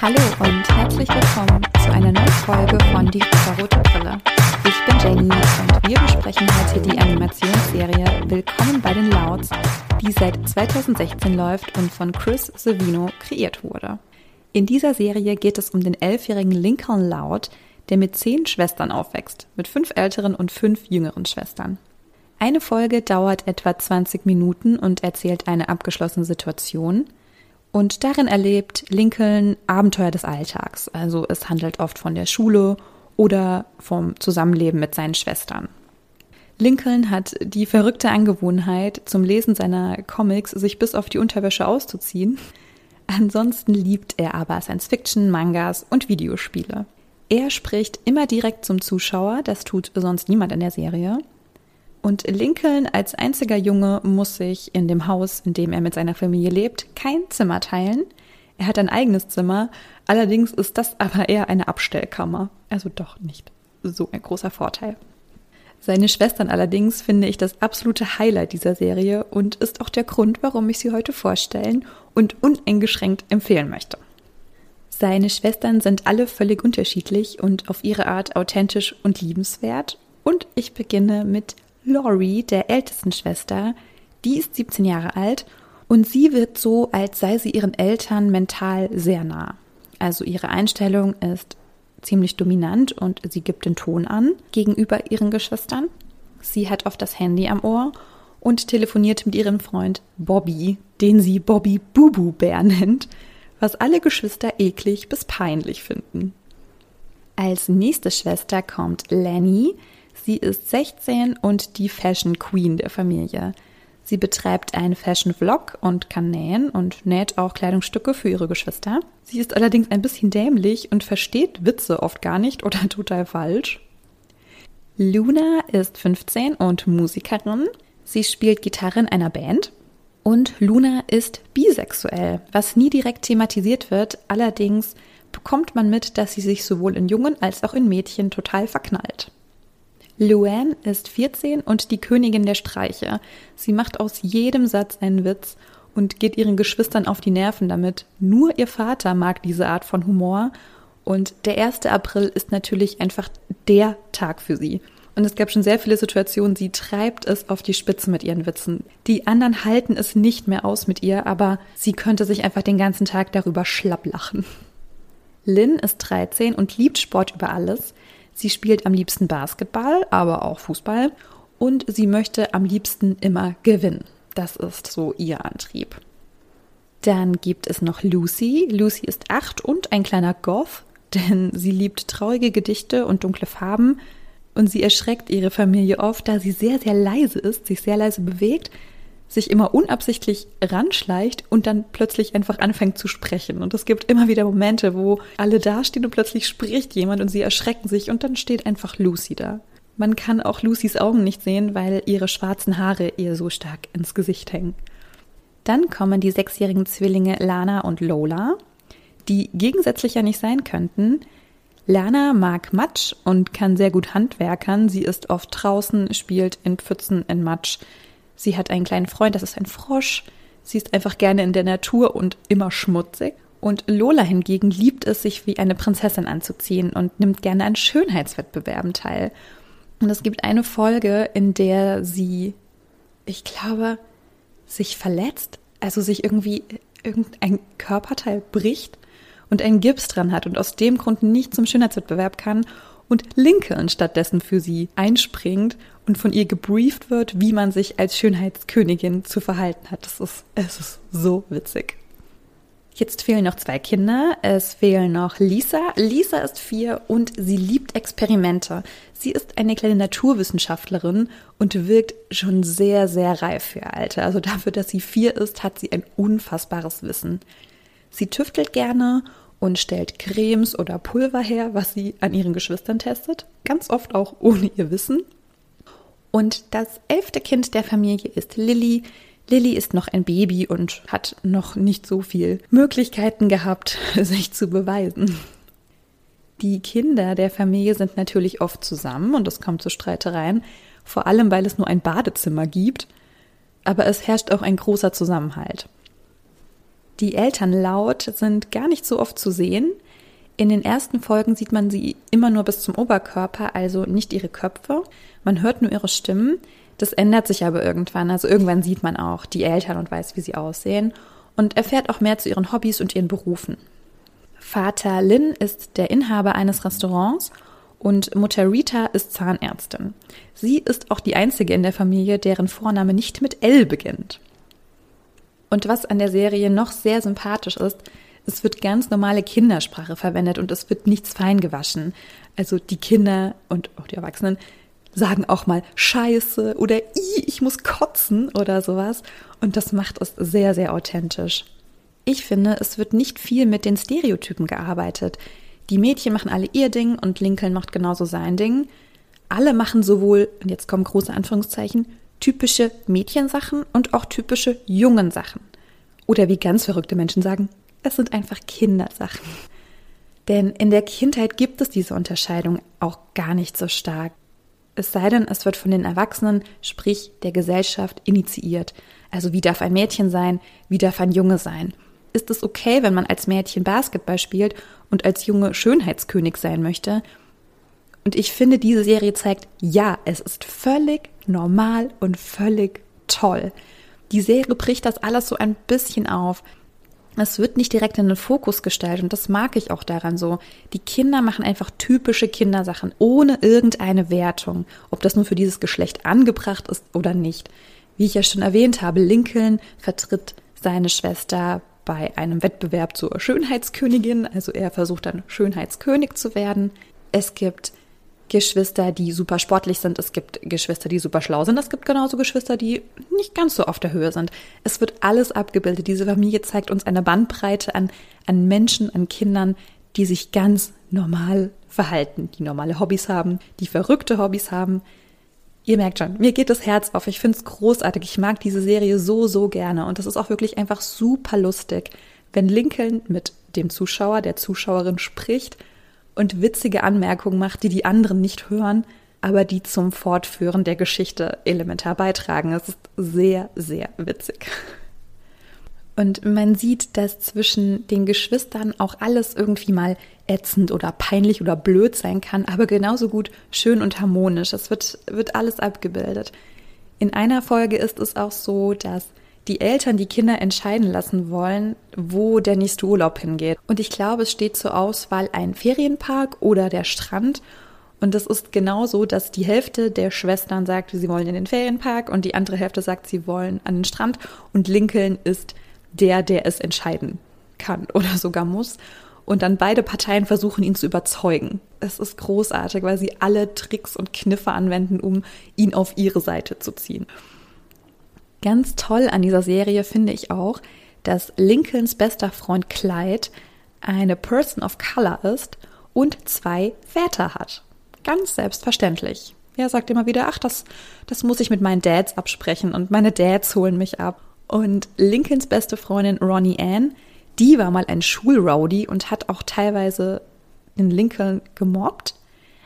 Hallo und herzlich willkommen zu einer neuen Folge von Die rote Brille. Ich bin Jenny und wir besprechen heute die Animationsserie Willkommen bei den Louds, die seit 2016 läuft und von Chris Savino kreiert wurde. In dieser Serie geht es um den elfjährigen Lincoln Loud, der mit zehn Schwestern aufwächst, mit fünf älteren und fünf jüngeren Schwestern. Eine Folge dauert etwa 20 Minuten und erzählt eine abgeschlossene Situation – und darin erlebt Lincoln Abenteuer des Alltags. Also es handelt oft von der Schule oder vom Zusammenleben mit seinen Schwestern. Lincoln hat die verrückte Angewohnheit, zum Lesen seiner Comics sich bis auf die Unterwäsche auszuziehen. Ansonsten liebt er aber Science-Fiction, Mangas und Videospiele. Er spricht immer direkt zum Zuschauer, das tut sonst niemand in der Serie. Und Lincoln als einziger Junge muss sich in dem Haus, in dem er mit seiner Familie lebt, kein Zimmer teilen. Er hat ein eigenes Zimmer, allerdings ist das aber eher eine Abstellkammer. Also doch nicht so ein großer Vorteil. Seine Schwestern allerdings finde ich das absolute Highlight dieser Serie und ist auch der Grund, warum ich sie heute vorstellen und uneingeschränkt empfehlen möchte. Seine Schwestern sind alle völlig unterschiedlich und auf ihre Art authentisch und liebenswert. Und ich beginne mit Lori, der ältesten Schwester, die ist 17 Jahre alt und sie wird so, als sei sie ihren Eltern mental sehr nah. Also ihre Einstellung ist ziemlich dominant und sie gibt den Ton an gegenüber ihren Geschwistern. Sie hat oft das Handy am Ohr und telefoniert mit ihrem Freund Bobby, den sie Bobby Bubu Bär nennt, was alle Geschwister eklig bis peinlich finden. Als nächste Schwester kommt Lenny, Sie ist 16 und die Fashion Queen der Familie. Sie betreibt einen Fashion Vlog und kann nähen und näht auch Kleidungsstücke für ihre Geschwister. Sie ist allerdings ein bisschen dämlich und versteht Witze oft gar nicht oder total falsch. Luna ist 15 und Musikerin. Sie spielt Gitarre in einer Band. Und Luna ist bisexuell, was nie direkt thematisiert wird. Allerdings bekommt man mit, dass sie sich sowohl in Jungen als auch in Mädchen total verknallt. Luann ist 14 und die Königin der Streiche. Sie macht aus jedem Satz einen Witz und geht ihren Geschwistern auf die Nerven damit. Nur ihr Vater mag diese Art von Humor und der 1. April ist natürlich einfach der Tag für sie. Und es gab schon sehr viele Situationen, sie treibt es auf die Spitze mit ihren Witzen. Die anderen halten es nicht mehr aus mit ihr, aber sie könnte sich einfach den ganzen Tag darüber schlapp lachen. Lynn ist 13 und liebt Sport über alles. Sie spielt am liebsten Basketball, aber auch Fußball und sie möchte am liebsten immer gewinnen. Das ist so ihr Antrieb. Dann gibt es noch Lucy. Lucy ist acht und ein kleiner Goth, denn sie liebt traurige Gedichte und dunkle Farben und sie erschreckt ihre Familie oft, da sie sehr, sehr leise ist, sich sehr leise bewegt sich immer unabsichtlich ranschleicht und dann plötzlich einfach anfängt zu sprechen. Und es gibt immer wieder Momente, wo alle dastehen und plötzlich spricht jemand und sie erschrecken sich und dann steht einfach Lucy da. Man kann auch Lucys Augen nicht sehen, weil ihre schwarzen Haare ihr so stark ins Gesicht hängen. Dann kommen die sechsjährigen Zwillinge Lana und Lola, die gegensätzlicher nicht sein könnten. Lana mag Matsch und kann sehr gut handwerkern. Sie ist oft draußen, spielt in Pfützen in Matsch. Sie hat einen kleinen Freund, das ist ein Frosch. Sie ist einfach gerne in der Natur und immer schmutzig. Und Lola hingegen liebt es, sich wie eine Prinzessin anzuziehen und nimmt gerne an Schönheitswettbewerben teil. Und es gibt eine Folge, in der sie, ich glaube, sich verletzt, also sich irgendwie irgendein Körperteil bricht und einen Gips dran hat und aus dem Grund nicht zum Schönheitswettbewerb kann und Lincoln stattdessen für sie einspringt und von ihr gebrieft wird, wie man sich als Schönheitskönigin zu verhalten hat. Das ist, es ist so witzig. Jetzt fehlen noch zwei Kinder. Es fehlen noch Lisa. Lisa ist vier und sie liebt Experimente. Sie ist eine kleine Naturwissenschaftlerin und wirkt schon sehr, sehr reif für ihr Alter. Also dafür, dass sie vier ist, hat sie ein unfassbares Wissen. Sie tüftelt gerne und stellt Cremes oder Pulver her, was sie an ihren Geschwistern testet, ganz oft auch ohne ihr Wissen. Und das elfte Kind der Familie ist Lilly. Lilly ist noch ein Baby und hat noch nicht so viel Möglichkeiten gehabt, sich zu beweisen. Die Kinder der Familie sind natürlich oft zusammen und es kommt zu Streitereien, vor allem weil es nur ein Badezimmer gibt, aber es herrscht auch ein großer Zusammenhalt. Die Eltern laut sind gar nicht so oft zu sehen. In den ersten Folgen sieht man sie immer nur bis zum Oberkörper, also nicht ihre Köpfe. Man hört nur ihre Stimmen. Das ändert sich aber irgendwann. Also irgendwann sieht man auch die Eltern und weiß, wie sie aussehen und erfährt auch mehr zu ihren Hobbys und ihren Berufen. Vater Lin ist der Inhaber eines Restaurants und Mutter Rita ist Zahnärztin. Sie ist auch die einzige in der Familie, deren Vorname nicht mit L beginnt. Und was an der Serie noch sehr sympathisch ist, es wird ganz normale Kindersprache verwendet und es wird nichts fein gewaschen. Also die Kinder und auch die Erwachsenen sagen auch mal Scheiße oder ich muss kotzen oder sowas. Und das macht es sehr, sehr authentisch. Ich finde, es wird nicht viel mit den Stereotypen gearbeitet. Die Mädchen machen alle ihr Ding und Lincoln macht genauso sein Ding. Alle machen sowohl, und jetzt kommen große Anführungszeichen, typische Mädchensachen und auch typische jungen Sachen. Oder wie ganz verrückte Menschen sagen, es sind einfach Kindersachen. Denn in der Kindheit gibt es diese Unterscheidung auch gar nicht so stark. Es sei denn, es wird von den Erwachsenen, sprich der Gesellschaft, initiiert. Also wie darf ein Mädchen sein, wie darf ein Junge sein? Ist es okay, wenn man als Mädchen Basketball spielt und als Junge Schönheitskönig sein möchte? Und ich finde, diese Serie zeigt, ja, es ist völlig normal und völlig toll. Die Serie bricht das alles so ein bisschen auf. Es wird nicht direkt in den Fokus gestellt und das mag ich auch daran so. Die Kinder machen einfach typische Kindersachen ohne irgendeine Wertung, ob das nur für dieses Geschlecht angebracht ist oder nicht. Wie ich ja schon erwähnt habe, Lincoln vertritt seine Schwester bei einem Wettbewerb zur Schönheitskönigin, also er versucht dann Schönheitskönig zu werden. Es gibt Geschwister, die super sportlich sind. Es gibt Geschwister, die super schlau sind. Es gibt genauso Geschwister, die nicht ganz so auf der Höhe sind. Es wird alles abgebildet. Diese Familie zeigt uns eine Bandbreite an, an Menschen, an Kindern, die sich ganz normal verhalten, die normale Hobbys haben, die verrückte Hobbys haben. Ihr merkt schon, mir geht das Herz auf. Ich finde es großartig. Ich mag diese Serie so, so gerne. Und das ist auch wirklich einfach super lustig, wenn Lincoln mit dem Zuschauer, der Zuschauerin spricht und witzige Anmerkungen macht, die die anderen nicht hören, aber die zum Fortführen der Geschichte elementar beitragen. Es ist sehr, sehr witzig. Und man sieht, dass zwischen den Geschwistern auch alles irgendwie mal ätzend oder peinlich oder blöd sein kann, aber genauso gut schön und harmonisch. Es wird, wird alles abgebildet. In einer Folge ist es auch so, dass die Eltern die Kinder entscheiden lassen wollen, wo der nächste Urlaub hingeht. Und ich glaube, es steht zur Auswahl ein Ferienpark oder der Strand. Und es ist genauso, dass die Hälfte der Schwestern sagt, sie wollen in den Ferienpark und die andere Hälfte sagt, sie wollen an den Strand. Und Lincoln ist der, der es entscheiden kann oder sogar muss. Und dann beide Parteien versuchen, ihn zu überzeugen. Es ist großartig, weil sie alle Tricks und Kniffe anwenden, um ihn auf ihre Seite zu ziehen. Ganz toll an dieser Serie finde ich auch, dass Lincolns bester Freund Clyde eine Person of Color ist und zwei Väter hat. Ganz selbstverständlich. Er sagt immer wieder, ach, das, das muss ich mit meinen Dads absprechen und meine Dads holen mich ab. Und Lincolns beste Freundin Ronnie Ann, die war mal ein Schulrowdy und hat auch teilweise den Lincoln gemobbt.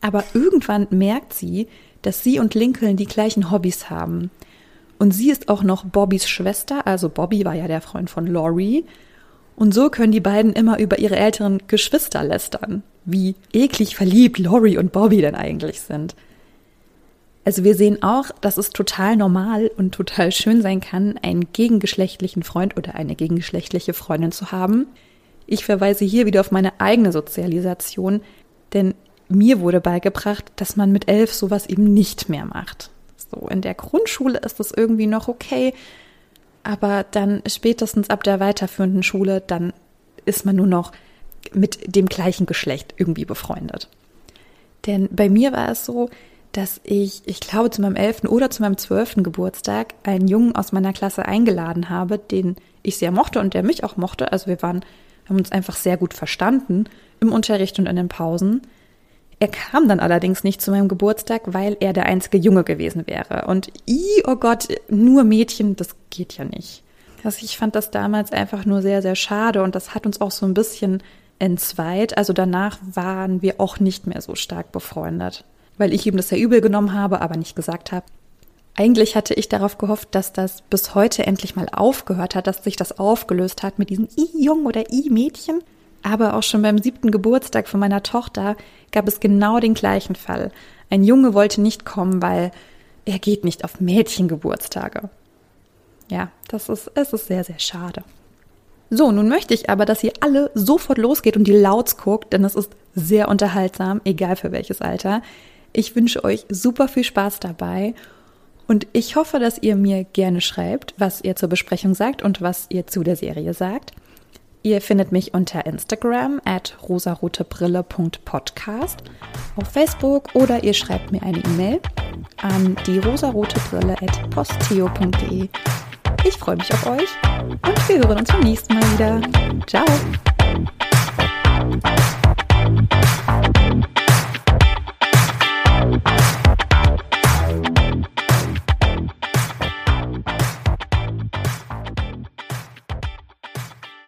Aber irgendwann merkt sie, dass sie und Lincoln die gleichen Hobbys haben. Und sie ist auch noch Bobbys Schwester, also Bobby war ja der Freund von Laurie. Und so können die beiden immer über ihre älteren Geschwister lästern, wie eklig verliebt Laurie und Bobby denn eigentlich sind. Also wir sehen auch, dass es total normal und total schön sein kann, einen gegengeschlechtlichen Freund oder eine gegengeschlechtliche Freundin zu haben. Ich verweise hier wieder auf meine eigene Sozialisation, denn mir wurde beigebracht, dass man mit elf sowas eben nicht mehr macht. So in der Grundschule ist es irgendwie noch okay, aber dann spätestens ab der weiterführenden Schule, dann ist man nur noch mit dem gleichen Geschlecht irgendwie befreundet. Denn bei mir war es so, dass ich, ich glaube, zu meinem elften oder zu meinem zwölften Geburtstag einen Jungen aus meiner Klasse eingeladen habe, den ich sehr mochte und der mich auch mochte. Also wir waren, haben uns einfach sehr gut verstanden im Unterricht und in den Pausen. Er kam dann allerdings nicht zu meinem Geburtstag, weil er der einzige Junge gewesen wäre. Und i, oh Gott, nur Mädchen, das geht ja nicht. Also ich fand das damals einfach nur sehr, sehr schade und das hat uns auch so ein bisschen entzweit. Also danach waren wir auch nicht mehr so stark befreundet, weil ich ihm das sehr übel genommen habe, aber nicht gesagt habe. Eigentlich hatte ich darauf gehofft, dass das bis heute endlich mal aufgehört hat, dass sich das aufgelöst hat mit diesem I-Jung oder I-Mädchen. Aber auch schon beim siebten Geburtstag von meiner Tochter gab es genau den gleichen Fall. Ein Junge wollte nicht kommen, weil er geht nicht auf Mädchengeburtstage. Ja, das ist, es ist sehr, sehr schade. So, nun möchte ich aber, dass ihr alle sofort losgeht und die Louds guckt, denn es ist sehr unterhaltsam, egal für welches Alter. Ich wünsche euch super viel Spaß dabei und ich hoffe, dass ihr mir gerne schreibt, was ihr zur Besprechung sagt und was ihr zu der Serie sagt. Ihr findet mich unter Instagram at rosarotebrille.podcast, auf Facebook oder ihr schreibt mir eine E-Mail an die rosarotebrille at posteo.de. Ich freue mich auf euch und wir hören uns beim nächsten Mal wieder. Ciao!